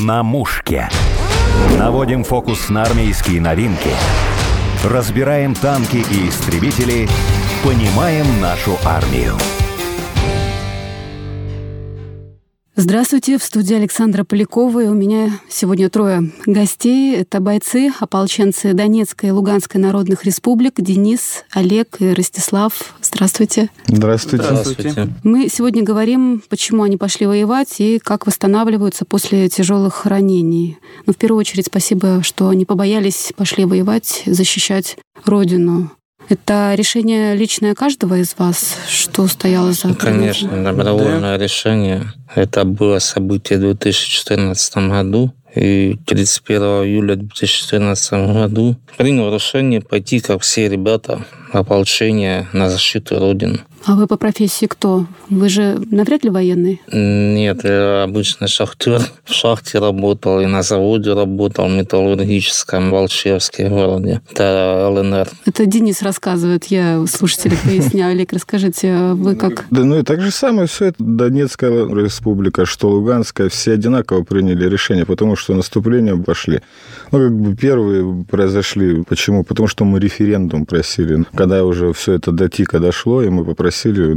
На мушке. Наводим фокус на армейские новинки. Разбираем танки и истребители. Понимаем нашу армию. Здравствуйте, в студии Александра Полякова. И у меня сегодня трое гостей. Это бойцы, ополченцы Донецкой и Луганской народных республик Денис, Олег и Ростислав. Здравствуйте. Здравствуйте. Здравствуйте. Мы сегодня говорим, почему они пошли воевать и как восстанавливаются после тяжелых ранений. Но в первую очередь спасибо, что они побоялись, пошли воевать, защищать Родину. Это решение личное каждого из вас? Что стояло за... Конечно, добровольное да. решение. Это было событие в 2014 году. И 31 июля 2014 году принял решение пойти, как все ребята, ополчение на защиту Родины. А вы по профессии кто? Вы же навряд ли военный? Нет, я обычный шахтер. В шахте работал и на заводе работал, в металлургическом, в Волчевске городе. Это ЛНР. Это Денис рассказывает, я слушателям поясняю. Олег, расскажите, вы как? Да, ну и так же самое все это Донецкая республика, что Луганская, все одинаково приняли решение, потому что наступления пошли. Ну, как бы первые произошли. Почему? Потому что мы референдум просили. Когда уже все это до ТИКа дошло, и мы попросили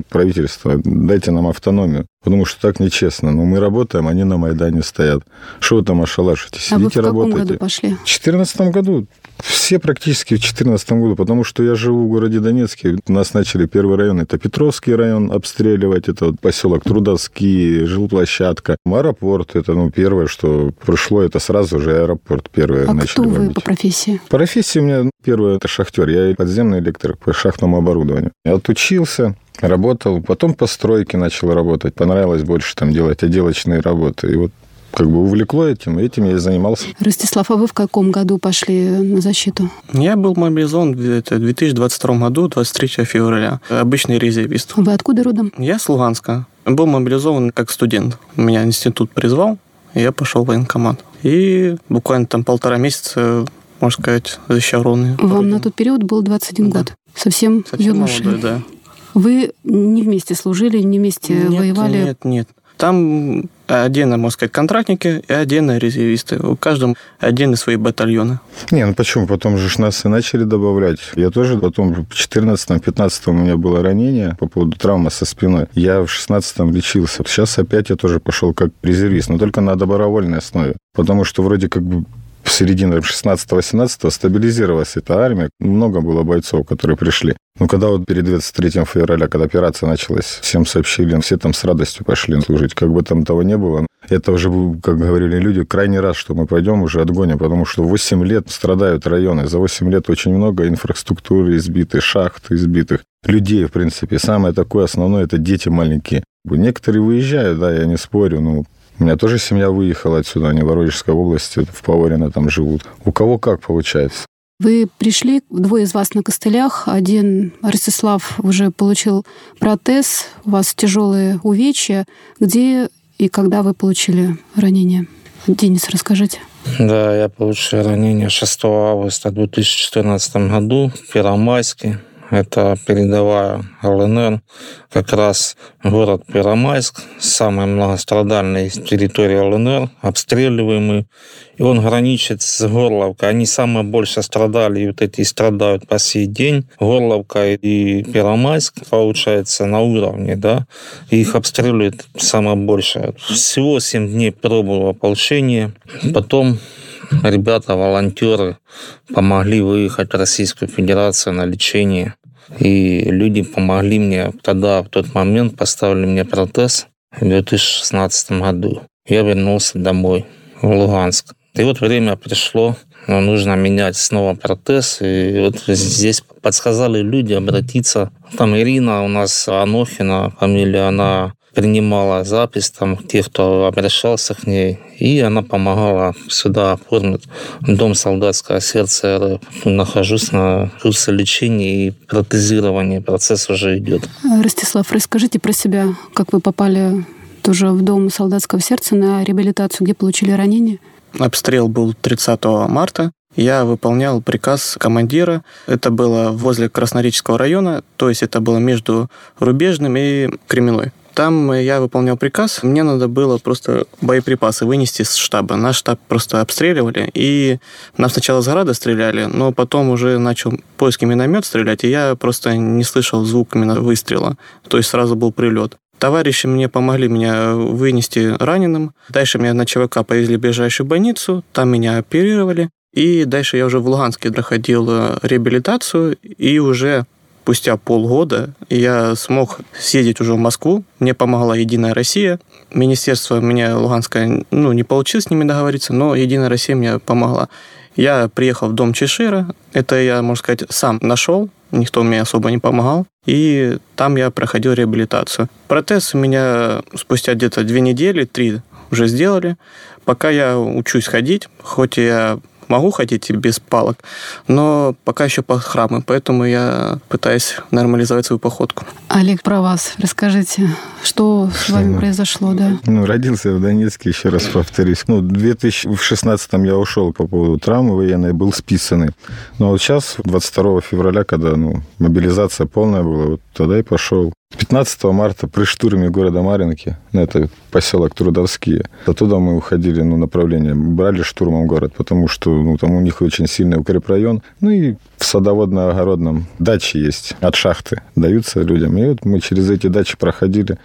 правительство, дайте нам автономию. Потому что так нечестно. Но мы работаем, они на Майдане стоят. Что вы там ошалашитесь? А Сидите, вы в каком работайте. году пошли? В 2014 году. Все практически в 2014 году, потому что я живу в городе Донецке. У нас начали первый район, это Петровский район обстреливать, это вот поселок Трудовский, жилплощадка. Аэропорт, это ну, первое, что пришло, это сразу же аэропорт первое А начали кто вы бомбить. по профессии? По профессии у меня первое это шахтер. Я подземный электрик по шахтному оборудованию. Я отучился, работал, потом по стройке начал работать. Понравилось больше там делать отделочные работы. И вот как бы увлекло этим, и этим я и занимался. Ростислав, а вы в каком году пошли на защиту? Я был мобилизован в это, 2022 году, 23 февраля. Обычный резервист. Вы откуда родом? Я с Луганска. Был мобилизован как студент. Меня институт призвал, и я пошел в военкомат. И буквально там полтора месяца, можно сказать, защищал. Вам на тот период был 21 Да. год. Совсем, Совсем юношей. молодой, да. Вы не вместе служили, не вместе Нет, воевали? Нет, нет. Там отдельно, можно сказать, контрактники и отдельно резервисты. У каждого отдельно свои батальоны. Не, ну почему? Потом же нас и начали добавлять. Я тоже потом в 14-15 у меня было ранение по поводу травмы со спиной. Я в 16-м лечился. Сейчас опять я тоже пошел как резервист, но только на добровольной основе. Потому что вроде как бы в середине 16-18 стабилизировалась эта армия. Много было бойцов, которые пришли. Но когда вот перед 23 февраля, когда операция началась, всем сообщили, все там с радостью пошли служить. Как бы там того не было, это уже, как говорили люди, крайний раз, что мы пойдем уже отгоним, потому что 8 лет страдают районы. За 8 лет очень много инфраструктуры избитой, шахт избитых, людей, в принципе. Самое такое основное – это дети маленькие. Некоторые выезжают, да, я не спорю, ну, у меня тоже семья выехала отсюда, они в Воронежской области, в Поворино там живут. У кого как получается. Вы пришли, двое из вас на костылях. Один, Ростислав, уже получил протез. У вас тяжелые увечья. Где и когда вы получили ранение? Денис, расскажите. Да, я получил ранение 6 августа 2014 году в Первомайске. Это передовая ЛНР, как раз город Первомайск, самая многострадальная территория ЛНР, обстреливаемый. И он граничит с Горловкой. Они самое больше страдали, и вот эти страдают по сей день. Горловка и Первомайск, получается, на уровне, да. Их обстреливают самое больше. Всего 7 дней пробовал ополчение. Потом ребята, волонтеры помогли выехать в Российскую Федерацию на лечение. И люди помогли мне тогда, в тот момент, поставили мне протез в 2016 году. Я вернулся домой, в Луганск. И вот время пришло, но нужно менять снова протез. И вот здесь подсказали люди обратиться. Там Ирина у нас Анохина, фамилия, она принимала запись там тех, кто обращался к ней, и она помогала сюда оформить Дом солдатского сердца РФ. Нахожусь на курсе лечения и протезирования. Процесс уже идет. Ростислав, расскажите про себя, как вы попали тоже в Дом солдатского сердца на реабилитацию, где получили ранение? Обстрел был 30 марта. Я выполнял приказ командира. Это было возле Краснореческого района, то есть это было между Рубежным и Кременной. Там я выполнял приказ. Мне надо было просто боеприпасы вынести с штаба. Наш штаб просто обстреливали. И нам сначала с града стреляли, но потом уже начал поиски миномет стрелять, и я просто не слышал звук именно выстрела. То есть сразу был прилет. Товарищи мне помогли меня вынести раненым. Дальше меня на ЧВК повезли в ближайшую больницу, там меня оперировали. И дальше я уже в Луганске проходил э, реабилитацию, и уже спустя полгода я смог съездить уже в Москву. Мне помогла «Единая Россия». Министерство меня Луганское, ну, не получилось с ними договориться, но «Единая Россия» мне помогла. Я приехал в дом Чешира. Это я, можно сказать, сам нашел. Никто мне особо не помогал. И там я проходил реабилитацию. Протез у меня спустя где-то две недели, три уже сделали. Пока я учусь ходить, хоть я могу ходить без палок, но пока еще под храмы, поэтому я пытаюсь нормализовать свою походку. Олег, про вас расскажите, что с вами ну, произошло, да? Ну, родился в Донецке, еще раз повторюсь. Ну, в 2016-м я ушел по поводу травмы военной, был списанный. Но вот сейчас, 22 февраля, когда ну, мобилизация полная была, вот тогда и пошел. 15 марта при штурме города Маринки, ну, это поселок Трудовские, оттуда мы уходили, ну, направление, брали штурмом город, потому что, ну, там у них очень сильный укрепрайон. Ну, и в садоводно-огородном дачи есть от шахты, даются людям. И вот мы через эти дачи проходили,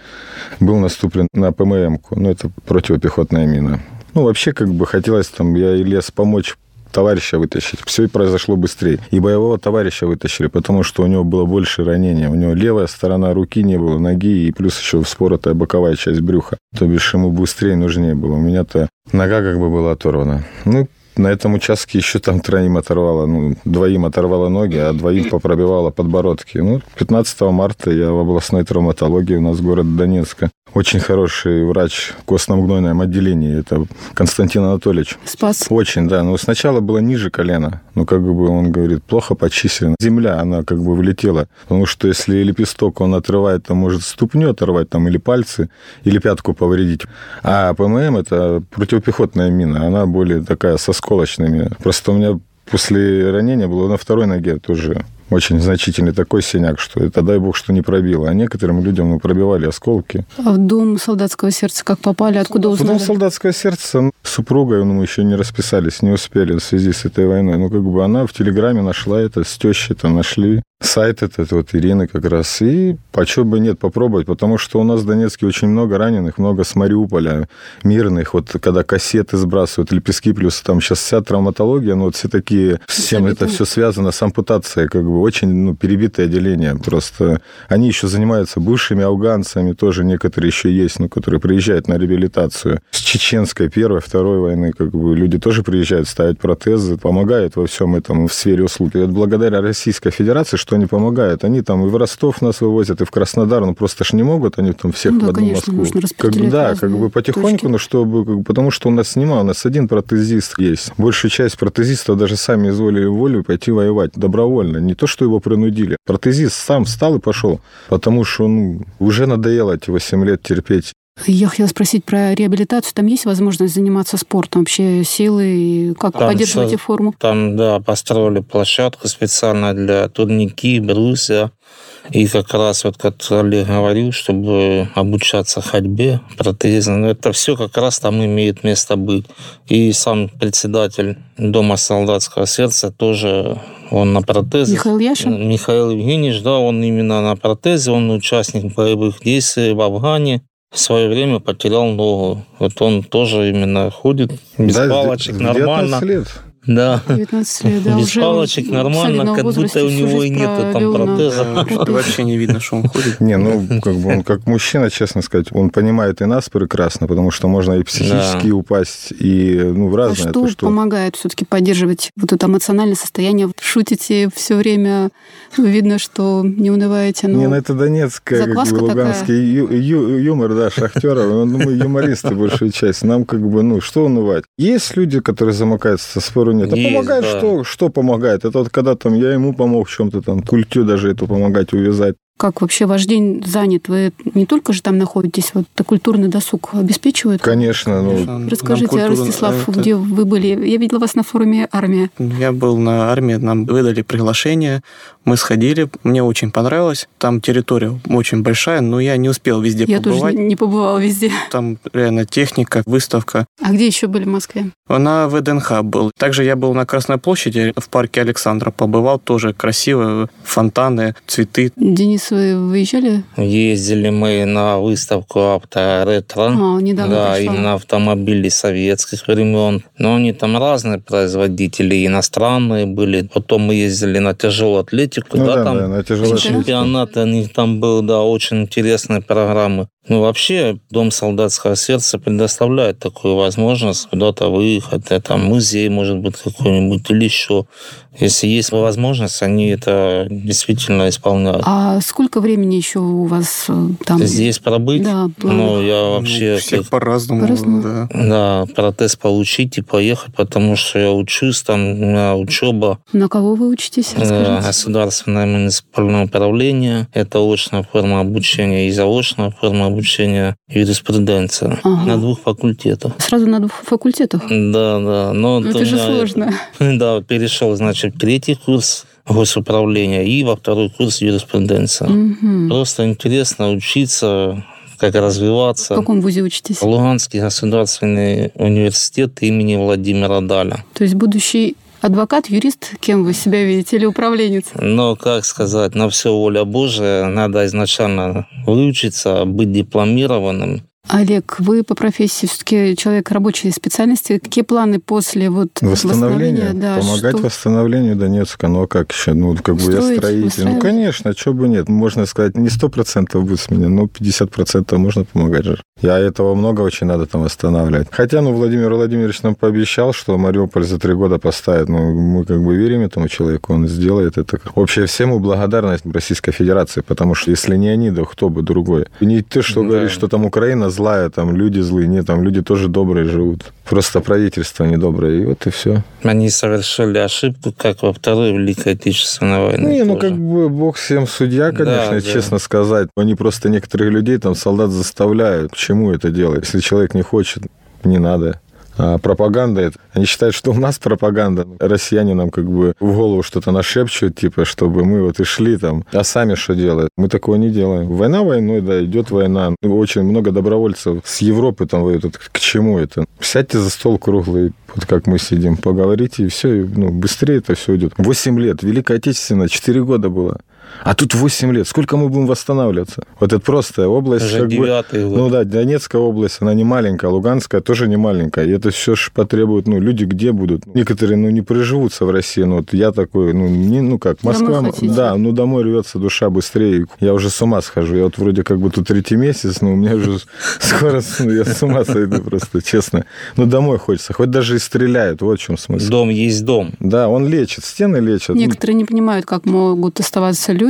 был наступлен на ПММ-ку, ну, это противопехотная мина. Ну, вообще, как бы хотелось там, я и лез помочь товарища вытащить. Все и произошло быстрее. И боевого товарища вытащили, потому что у него было больше ранения. У него левая сторона руки не было, ноги, и плюс еще вспоротая боковая часть брюха. То бишь ему быстрее нужнее было. У меня-то нога как бы была оторвана. Ну, на этом участке еще там троим оторвало, ну, двоим оторвало ноги, а двоим попробивало подбородки. Ну, 15 марта я в областной травматологии у нас город Донецка очень хороший врач в костно-гнойном отделении. Это Константин Анатольевич. Спас. Очень, да. Но сначала было ниже колена. Ну, как бы он говорит, плохо почислено. Земля, она как бы вылетела. Потому что если лепесток он отрывает, то может ступню оторвать там или пальцы, или пятку повредить. А ПММ – это противопехотная мина. Она более такая со сколочными. Просто у меня после ранения было на второй ноге тоже очень значительный такой синяк, что это, дай бог, что не пробило. А некоторым людям мы пробивали осколки. А в дом солдатского сердца как попали? Откуда узнали? В дом солдатского сердца с супругой ну, мы еще не расписались, не успели в связи с этой войной. Ну, как бы она в Телеграме нашла это, с тещей-то нашли сайт этот вот Ирины как раз. И почему бы нет попробовать, потому что у нас в Донецке очень много раненых, много с Мариуполя, мирных. Вот когда кассеты сбрасывают, лепестки, плюс там сейчас вся травматология, ну вот все такие, с чем это все связано, с ампутацией, как бы очень ну, перебитое отделение. Просто они еще занимаются бывшими афганцами, тоже некоторые еще есть, ну, которые приезжают на реабилитацию. С чеченской первой, второй войны, как бы люди тоже приезжают ставить протезы, помогают во всем этом в сфере услуг. И вот благодаря Российской Федерации, что они помогают, они там и в Ростов нас вывозят, и в Краснодар, ну просто ж не могут они там всех ну, да, в одну конечно, Москву. Как бы, да, как бы потихоньку, точки. ну чтобы, как, потому что у нас нема, у нас один протезист есть. Большая часть протезистов даже сами изволили волю пойти воевать добровольно, не то, что его принудили. Протезист сам встал и пошел, потому что ну, уже надоело эти 8 лет терпеть я хотела спросить про реабилитацию. Там есть возможность заниматься спортом, вообще силы, как там поддерживаете все, форму? Там, да, построили площадку специально для турники, брусья. И как раз вот, как Олег говорил, чтобы обучаться ходьбе, протезам, ну, это все как раз там имеет место быть. И сам председатель Дома солдатского сердца тоже он на протезе. Михаил Яшин? Михаил Евгеньевич, да, он именно на протезе, он участник боевых действий в Афгане в свое время потерял ногу. Вот он тоже именно ходит без да, палочек, нормально. лет. Да. 19 лет, да. Без уже палочек нормально, как будто у него и нету там протеза. Вообще не видно, что он ходит. Не, ну, как бы он как мужчина, честно сказать, он понимает и нас прекрасно, потому что можно и психически да. упасть, и ну, в разное. А что, что помогает все-таки поддерживать вот это эмоциональное состояние? Шутите все время, видно, что не унываете. Но не, ну это донецкая, как бы, луганский ю, ю, юмор, да, шахтеров. Ну, мы юмористы большую часть. Нам как бы, ну, что унывать? Есть люди, которые замыкаются со спором нет. А Есть, помогает да. что? Что помогает? Это вот когда там я ему помог в чем-то там, культю даже эту помогать увязать. Как вообще ваш день занят? Вы не только же там находитесь, вот культурный досуг обеспечивают? Конечно. Ну... Расскажите, культурно... Ростислав, это... где вы были? Я видела вас на форуме «Армия». Я был на «Армии», нам выдали приглашение, мы сходили, мне очень понравилось. Там территория очень большая, но я не успел везде я побывать. Я тоже не побывала везде. Там реально техника, выставка. А где еще были в Москве? На ВДНХ был. Также я был на Красной площади, в парке Александра побывал, тоже красиво, фонтаны, цветы. Денис, вы выезжали? Ездили мы на выставку авторетро. А, недавно Да, пришла. именно автомобили советских времен. Но они там разные производители, иностранные были. Потом мы ездили на тяжелую атлетику. Ну, да, да, там да, на тяжелой чемпионат у них там был, да, очень интересная программа. Ну, вообще, Дом солдатского сердца предоставляет такую возможность куда-то выехать. Это музей, может быть, какой-нибудь или еще. Если есть возможность, они это действительно исполняют. А сколько времени еще у вас э, там? Здесь пробыть? Да, Ну, я вообще... Ну, все как- по-разному. По-разному. Да. Да, протез получить и поехать, потому что я учусь, там у меня учеба, На кого вы учитесь? э, Расскажите. государственное муниципальное управление, это очная форма обучения и заочная форма обучения юриспруденция Ага. на двух факультетах. Сразу на двух факультетах? Да, да. Но Ну, вот это же меня сложно. Да, перешел, значит, в третий курс госуправления и во второй курс юриспруденция. Мгм. Просто интересно учиться, как В развиваться. каком вузе учитесь? Луганский государственный университет имени Владимира Даля. То есть будущий адвокат, юрист, кем вы себя видите, или управленец? Но, как сказать, на все воля Божия, надо изначально выучиться, быть дипломированным. Олег, вы по профессии все-таки человек рабочей специальности. Какие планы после вот Восстановление, Да, помогать что- восстановлению Донецка, ну а как еще? Ну, как бы я Строить, строитель. Ну, выстраивать? конечно, что бы нет. Можно сказать, не сто процентов будет с меня, но 50% можно помогать же. Я этого много очень надо там восстанавливать. Хотя, ну, Владимир Владимирович нам пообещал, что Мариуполь за три года поставит. Ну, мы как бы верим этому человеку, он сделает это. Вообще всему благодарность Российской Федерации, потому что если не они, то кто бы другой. Не ты, что Да. говоришь, что там Украина злая, там люди злые. Нет, там люди тоже добрые живут. Просто правительство недоброе, и вот и все. Они совершили ошибку, как во Второй Великой Отечественной войне. Не, ну тоже. как бы бог всем судья, конечно, Да, да. честно сказать. Они просто некоторых людей, там, солдат заставляют. К чему это делать? Если человек не хочет, не надо. А пропаганда, они считают, что у нас пропаганда. Россияне нам как бы в голову что-то нашепчут, типа, чтобы мы вот и шли там. А сами что делают? Мы такого не делаем. Война войной, да, идет война. Очень много добровольцев с Европы там воюют. К чему это? Сядьте за стол круглый, вот как мы сидим, поговорите, и все, ну, быстрее это все идет. Восемь лет, Великая Отечественная, четыре года было. А тут 8 лет. Сколько мы будем восстанавливаться? Вот это просто область... Уже как бы- год. ну да, Донецкая область, она не маленькая, Луганская тоже не маленькая. И это все ж потребует, ну, люди где будут? Некоторые, ну, не приживутся в России. Ну, вот я такой, ну, не, ну как, Домой Москва, хотите? да, ну, домой рвется душа быстрее. Я уже с ума схожу. Я вот вроде как бы тут третий месяц, но у меня уже скоро, ну, я с ума сойду просто, честно. Ну, домой хочется. Хоть даже и стреляют, вот в чем смысл. Дом есть дом. Да, он лечит, стены лечат. Некоторые не понимают, как могут оставаться люди,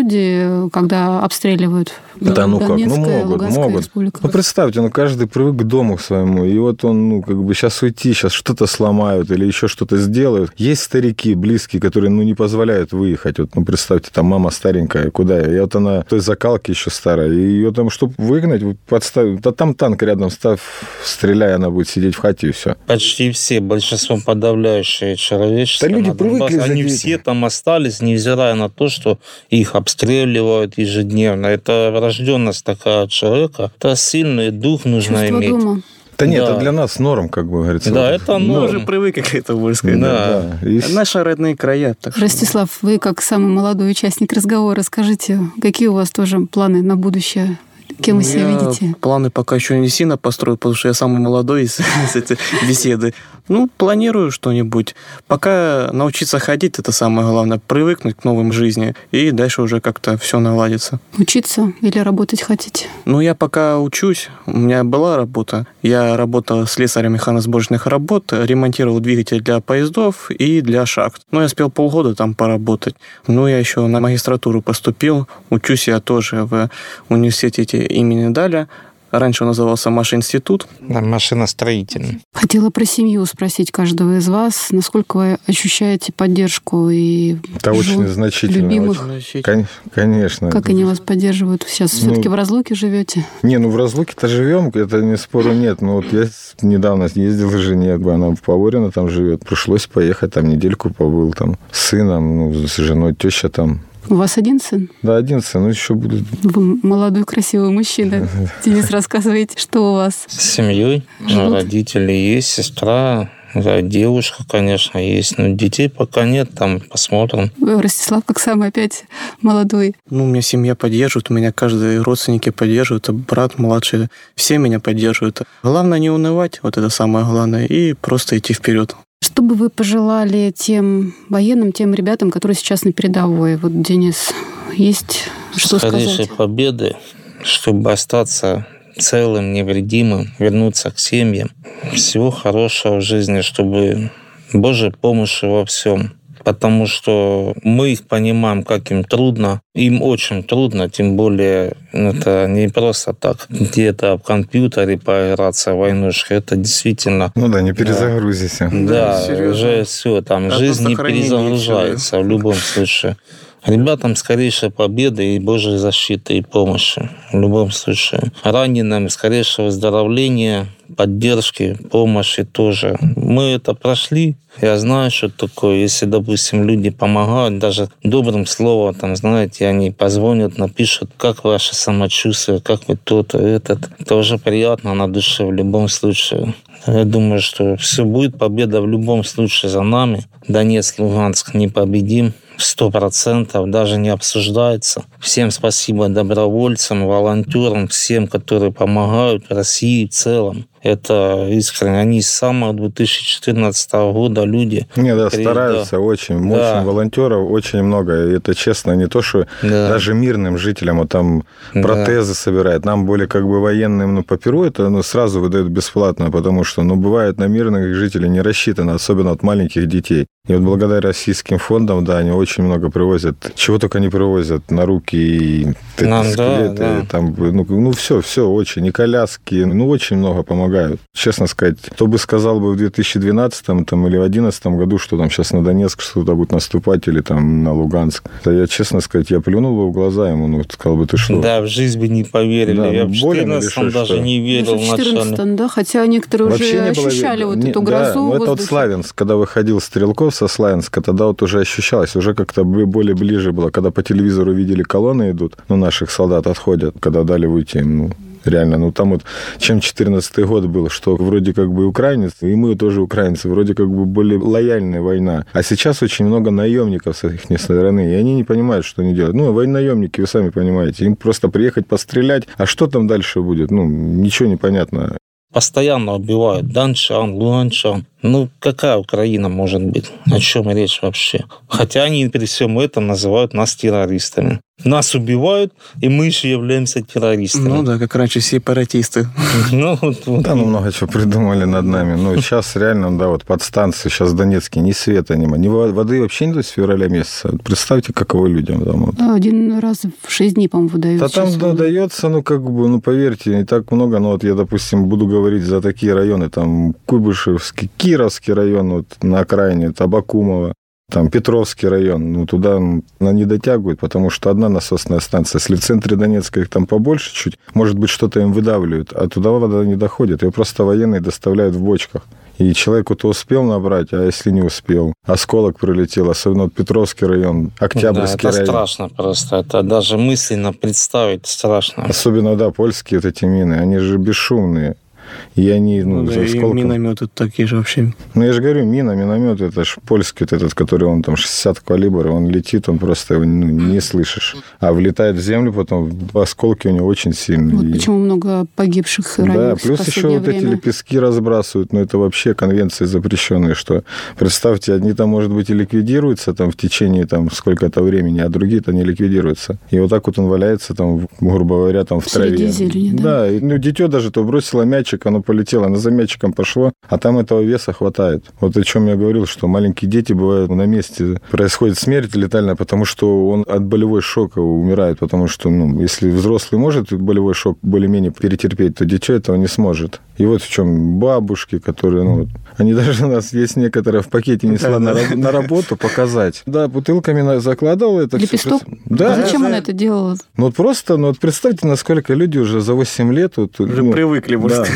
когда обстреливают Да ну как, ну могут, Луганская могут. республика. Ну, представьте, ну, каждый привык к дому своему, и вот он, ну, как бы сейчас уйти, сейчас что-то сломают или еще что-то сделают. Есть старики, близкие, которые, ну, не позволяют выехать. Вот, ну, представьте, там мама старенькая, куда я? И вот она в той закалке еще старая, и ее там, чтобы выгнать, подставить, да там танк рядом ставь, стреляй, она будет сидеть в хате, и все. Почти все, большинство подавляющее человечество. Да люди привыкли за Они все там остались, невзирая на то, что их обстреливают ежедневно. Это врожденность такая человека. Это сильный дух нужно Чувство иметь. дома. Да нет, Да. это для нас норм, как бы говорится. Да, это Мы норм. уже привыкли к этому, можно сказать. Да. да. И Это Наши родные края. Так что- Ростислав, вы как самый молодой участник разговора, скажите, какие у вас тоже планы на будущее? Кем вы себя видите? Планы пока еще не сильно построю, потому что я самый молодой из, из этой беседы. Ну, планирую что-нибудь. Пока научиться ходить, это самое главное. Привыкнуть к новым жизни. И дальше уже как-то все наладится. Учиться или работать хотите? Ну, я пока учусь. У меня была работа. Я работал слесарем механосборочных работ, ремонтировал двигатель для поездов и для шахт. Ну, я успел полгода там поработать. Ну, я еще на магистратуру поступил. Учусь я тоже в университете имени Даля. Раньше он назывался Машинститут. Да, машиностроительный. Хотела про семью спросить каждого из вас. Насколько вы ощущаете поддержку и Это очень значительно. любимых? очень. Кон- Конечно. Как они вас поддерживают? Сейчас Ну, все-таки в разлуке живете? Не, ну в разлуке-то живем, это не спору нет. Но вот я недавно ездил к жене, она в Поворино там живет. Пришлось поехать, там недельку побыл там с сыном, ну, с женой, теща там. У вас один сын? Да, один сын, ну еще будут. Вы молодой, красивый мужчина. Денис, рассказывайте, что у вас? С семьей. Живут? Родители есть, сестра, да, девушка, конечно, есть. Но детей пока нет, там посмотрим. Вы, Ростислав, как самый опять молодой. Ну, у меня семья поддерживает, у меня каждый родственники поддерживают, а брат младший, все меня поддерживают. Главное не унывать, вот это самое главное, и просто идти вперед. Что бы вы пожелали тем военным, тем ребятам, которые сейчас на передовой? Вот, Денис, есть что Скорейшей сказать? победы, чтобы остаться целым, невредимым, вернуться к семьям. Всего хорошего в жизни, чтобы Божьей помощи во всем. Потому что мы их понимаем, как им трудно. Им очень трудно, тем более это не просто так. Где-то в компьютере поиграться войнушкой, это действительно Ну да, не перезагрузися. да, серьезно. уже все, там Это жизнь не перезагружается в любом случае. Ребятам скорейшей победы и Божьей защиты и помощи. В любом случае. Раненым скорейшего выздоровления, поддержки, помощи тоже. Мы это прошли. Я знаю, что такое. Если, допустим, люди помогают, даже добрым словом, там, знаете, они позвонят, напишут, как ваше самочувствие, как вы то-то, этот. Это уже приятно на душе в любом случае. Я думаю, что все будет победа в любом случае за нами. Донецк, Луганск не победим. Сто процентов, даже не обсуждается. Всем спасибо добровольцам, волонтерам, всем, которые помогают России в целом. Это искренне. Они с самого 2014 года люди. Не, да, При- стараются очень. Да. Очень волонтеров очень много. И это честно, не то, что Да. даже мирным жителям, вот там Да. протезы собирают. Нам более как бы военным, ну, по перу это ну, сразу выдают бесплатно, потому что, ну, бывает на мирных жителей не рассчитано, особенно от маленьких детей. И вот благодаря российским фондам, да, они очень много привозят. Чего только не привозят на руки и Нам, да, скелеты, да. там, ну, ну, все, все очень. И коляски, ну, очень много помогают. Честно сказать, кто бы сказал бы в 2012 там, или в 2011 году, что там сейчас на Донецк что-то будет наступать, или там на Луганск, то я, честно сказать, я плюнул бы в глаза ему, ну, сказал бы, ты что? Да, в жизнь бы не поверили. Да, Я ну, в или 14 что, даже что? не верил в вначале. 14 да, хотя некоторые уже не было ощущали видно. вот Не- эту да, грозу ну, в это вот. Славянск, когда выходил Стрелков со Славянска, тогда вот уже ощущалось, уже как-то более ближе было, когда по телевизору видели колонны идут, ну, наших солдат отходят, когда дали выйти, ну, Реально, ну там вот, чем 14 год был, что вроде как бы украинец, и мы тоже украинцы, вроде как бы более лояльная война. А сейчас очень много наемников с их стороны, и они не понимают, что они делают. Ну, наемники, вы сами понимаете, им просто приехать пострелять, а что там дальше будет? Ну, ничего не понятно. Постоянно убивают Данчан, Луганчан. Ну, какая Украина может быть? О чем речь вообще? Хотя они при всем этом называют нас террористами. Нас убивают, и мы еще являемся террористами. Ну да, как раньше сепаратисты. Ну, вот, вот. Да, ну много чего придумали над нами. Ну, сейчас реально, да, вот подстанции, сейчас в Донецке ни света нема, ни во- воды вообще нет с февраля месяца. Представьте, каково людям там. Вот. Да, один раз в 6 дней, по-моему, выдают. Да там да, дается, ну, как бы, ну, поверьте, не так много. Ну, вот я, допустим, буду говорить за такие районы, там, Куйбышевский, Кировский район, вот, на окраине, Табакумово, там, Петровский район, ну, туда она не дотягивает, потому что одна насосная станция. Если в центре Донецка их там побольше чуть, может быть, что-то им выдавливают, а туда вода не доходит. Ее просто военные доставляют в бочках. И человеку-то успел набрать, а если не успел? Осколок прилетел, особенно вот Петровский район, Да, Октябрьский это район. страшно просто. Это даже мысленно представить страшно. Особенно, да, польские вот эти мины, они же бесшумные. И они, ну, Ну, да, за и минометы такие же вообще. Ну, я же говорю, мина, миномет, это же польский вот этот, который он там 60 калибр, он летит, он просто его ну, не слышишь. А влетает в землю, потом осколки у него очень сильные. Вот И- почему много погибших и Да, плюс еще последнее вот эти время. лепестки разбрасывают, но это вообще конвенции запрещенные, что, представьте, одни там, может быть, и ликвидируются там в течение там сколько-то времени, а другие-то не ликвидируются. И вот так вот он валяется там, грубо говоря, там в Среди траве. зелени, да? Да, ну, дитё даже то бросило мячик, мячик, оно полетело, оно за мячиком пошло, а там этого веса хватает. Вот о чем я говорил, что маленькие дети бывают на месте, происходит смерть летальная, потому что он от болевой шока умирает, потому что, ну, если взрослый может болевой шок более-менее перетерпеть, то дитя этого не сможет. И вот в чем бабушки, которые, ну, они даже у нас есть некоторые в пакете несла на, на работу показать. Да, бутылками закладывал это. Лепесток? Все. Да. А зачем он это делал? Ну, вот просто, ну, вот представьте, насколько люди уже за 8 лет... Вот, уже ну, привыкли, может.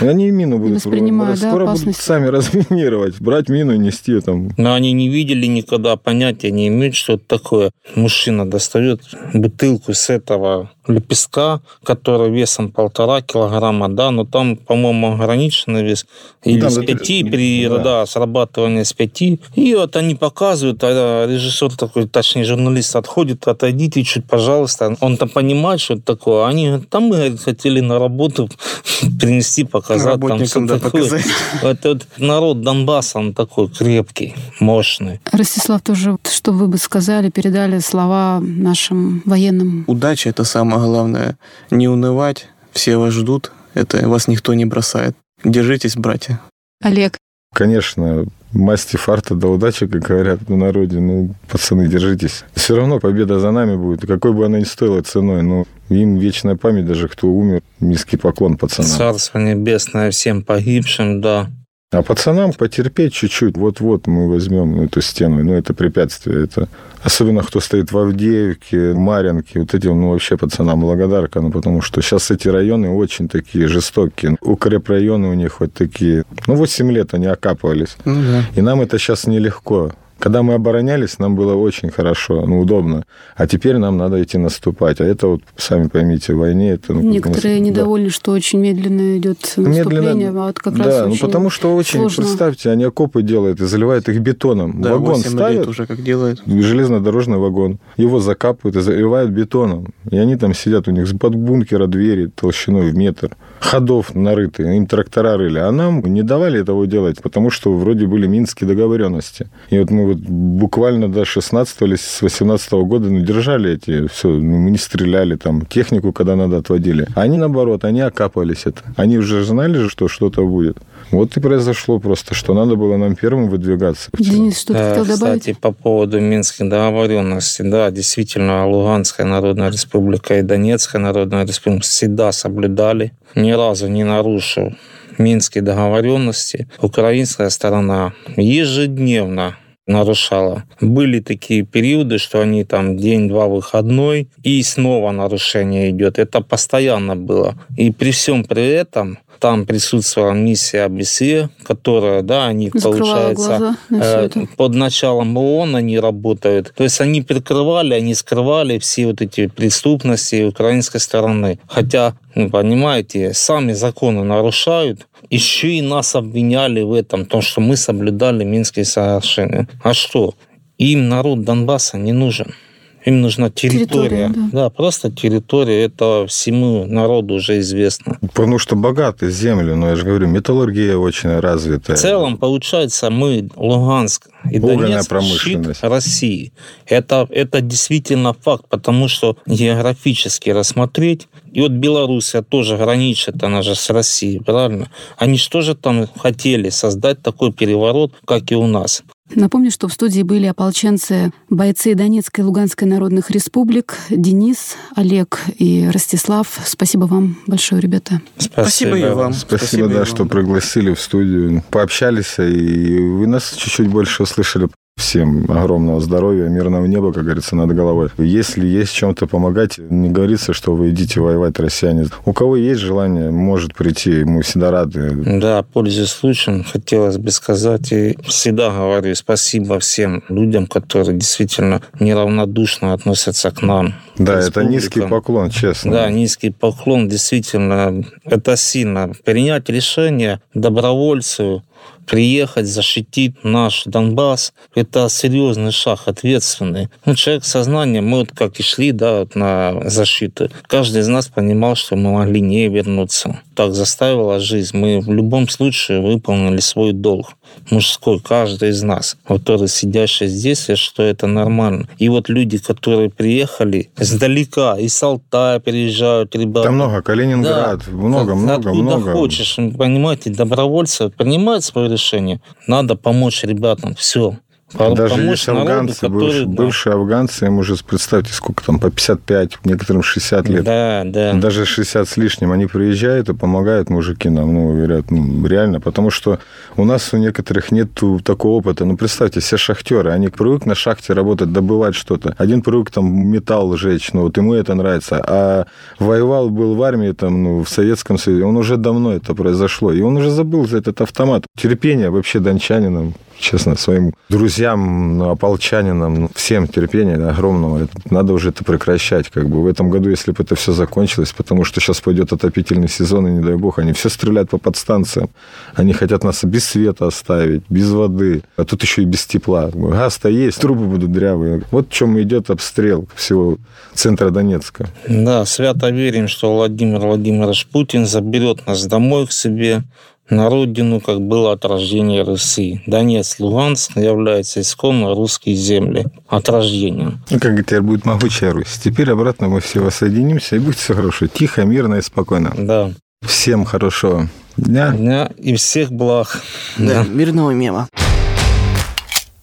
Да. Они мину будут... Воспринимают, скоро да, будут сами разминировать, брать мину и нести там. Но они не видели никогда, понятия не имеют, что это такое. Мужчина достает бутылку с этого лепестка, который весом полтора килограмма, да, но там, по-моему, ограниченный вес или да, с пяти, при да. Да, срабатывании с пяти. И вот они показывают, а режиссер такой, точнее, журналист отходит, отойдите чуть, пожалуйста. Он там понимает, что это такое. Они говорят, там мы говорит, хотели на работу принести, показать. Там, что да, такое. показать. Это вот народ Донбасса, он такой крепкий, мощный. Ростислав, тоже, что вы бы сказали, передали слова нашим военным? Удача – это самое главное. Не унывать, все вас ждут, это вас никто не бросает. Держитесь, братья. Олег. Конечно, масти фарта до удачи, как говорят на народе. Ну, пацаны, держитесь. Все равно победа за нами будет. Какой бы она ни стоила ценой, но им вечная память, даже кто умер. Низкий поклон пацанам. Царство небесное всем погибшим, да. А пацанам потерпеть чуть-чуть. Вот-вот мы возьмем эту стену. Ну, это препятствие. Это особенно кто стоит в Авдеевке, Маринке. Вот этим, ну, вообще пацанам благодарка. Ну, потому что сейчас эти районы очень такие жестокие. Укрепрайоны у них вот такие. Ну, 8 лет они окапывались. Ну, да. И нам это сейчас нелегко. Когда мы оборонялись, нам было очень хорошо, ну, удобно. А теперь нам надо идти наступать. А это вот, сами поймите, в войне это... Ну, Некоторые нас... недовольны, да. что очень медленно идет наступление, медленно... а вот как да, раз ну, потому что очень, сложно. представьте, они окопы делают и заливают их бетоном. Да, вагон ставят, лет уже как делают. Железнодорожный вагон. Его закапывают и заливают бетоном. И они там сидят, у них под бункера двери толщиной в метр ходов нарыты, им трактора рыли, а нам не давали этого делать, потому что вроде были минские договоренности. И вот мы вот буквально до 16 или с 18 года ну, держали эти, все, ну, мы не стреляли там, технику, когда надо, отводили. Они, наоборот, они окапывались это. Они уже знали, что что-то будет. Вот и произошло просто, что надо было нам первым выдвигаться. Денис, что ты да, хотел добавить? Кстати, по поводу Минских договоренностей, да, действительно, Луганская Народная Республика и Донецкая Народная Республика всегда соблюдали, ни разу не нарушив Минские договоренности. Украинская сторона ежедневно нарушала. Были такие периоды, что они там день-два выходной, и снова нарушение идет. Это постоянно было. И при всем при этом там присутствовала миссия ОБСЕ, которая, да, они, Закрывала получается, э, под началом ООН они работают. То есть они прикрывали, они скрывали все вот эти преступности украинской стороны. Хотя, ну, понимаете, сами законы нарушают, еще и нас обвиняли в этом, том, что мы соблюдали Минские соглашения. А что? Им народ Донбасса не нужен. Им нужна территория. территория да. да, просто территория. Это всему народу уже известно. Потому что богатые земли, но я же говорю, металлургия очень развитая. В целом, получается, мы, Луганск и Донецк, промышленность. России. Это, это действительно факт, потому что географически рассмотреть, и вот Белоруссия тоже граничит, она же с Россией, правильно? Они что же там хотели создать такой переворот, как и у нас? Напомню, что в студии были ополченцы, бойцы Донецкой и Луганской народных республик, Денис, Олег и Ростислав. Спасибо вам большое, ребята. Спасибо, Спасибо и вам. Спасибо, Спасибо да, вам. что пригласили в студию, пообщались, и вы нас чуть-чуть больше услышали. Всем огромного здоровья, мирного неба, как говорится, над головой. Если есть чем-то помогать, не говорится, что вы идите воевать, россияне. У кого есть желание, может прийти, мы всегда рады. Да, пользуясь случаем, хотелось бы сказать, и всегда говорю спасибо всем людям, которые действительно неравнодушно относятся к нам. Да, это низкий поклон, честно. Да, низкий поклон, действительно, это сильно. Принять решение добровольцу приехать, защитить наш Донбасс, это серьезный шаг, ответственный. Ну, человек сознания, мы вот как и шли да, на защиту, каждый из нас понимал, что мы могли не вернуться. Так заставила жизнь. Мы в любом случае выполнили свой долг мужской, каждый из нас, который сидящий здесь, что это нормально. И вот люди, которые приехали издалека, из Алтая приезжают ребята. Там много, Калининград, да, много, много, хочешь, понимаете, добровольцы принимают свое решение, надо помочь ребятам, все. Даже есть афганцы, народу, бывшие, да. бывшие афганцы, им уже, представьте, сколько там, по 55, некоторым 60 лет. Да, да. Даже 60 с лишним. Они приезжают и помогают мужики нам, ну, говорят, ну, реально, потому что у нас у некоторых нет такого опыта. Ну, представьте, все шахтеры, они привыкли на шахте работать, добывать что-то. Один привык там металл жечь, ну, вот ему это нравится. А воевал, был в армии, там, ну, в Советском Союзе, он уже давно это произошло. И он уже забыл за этот автомат. Терпение вообще дончанинам честно, своим друзьям, ну, ополчанинам, ну, всем терпения огромного. Надо уже это прекращать. Как бы. В этом году, если бы это все закончилось, потому что сейчас пойдет отопительный сезон, и не дай бог, они все стреляют по подстанциям. Они хотят нас без света оставить, без воды, а тут еще и без тепла. Газ-то есть, трубы будут дрявые. Вот в чем идет обстрел всего центра Донецка. Да, свято верим, что Владимир Владимирович Путин заберет нас домой к себе, на родину, как было от рождения Руси. Донец, Луганск являются исконно русские земли от рождения. Ну, как теперь будет могучая Русь. Теперь обратно мы все воссоединимся, и будет все хорошо. Тихо, мирно и спокойно. Да. Всем хорошего дня. Дня и всех благ. Да, да. мирного мема.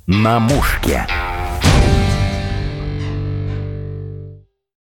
На мушке.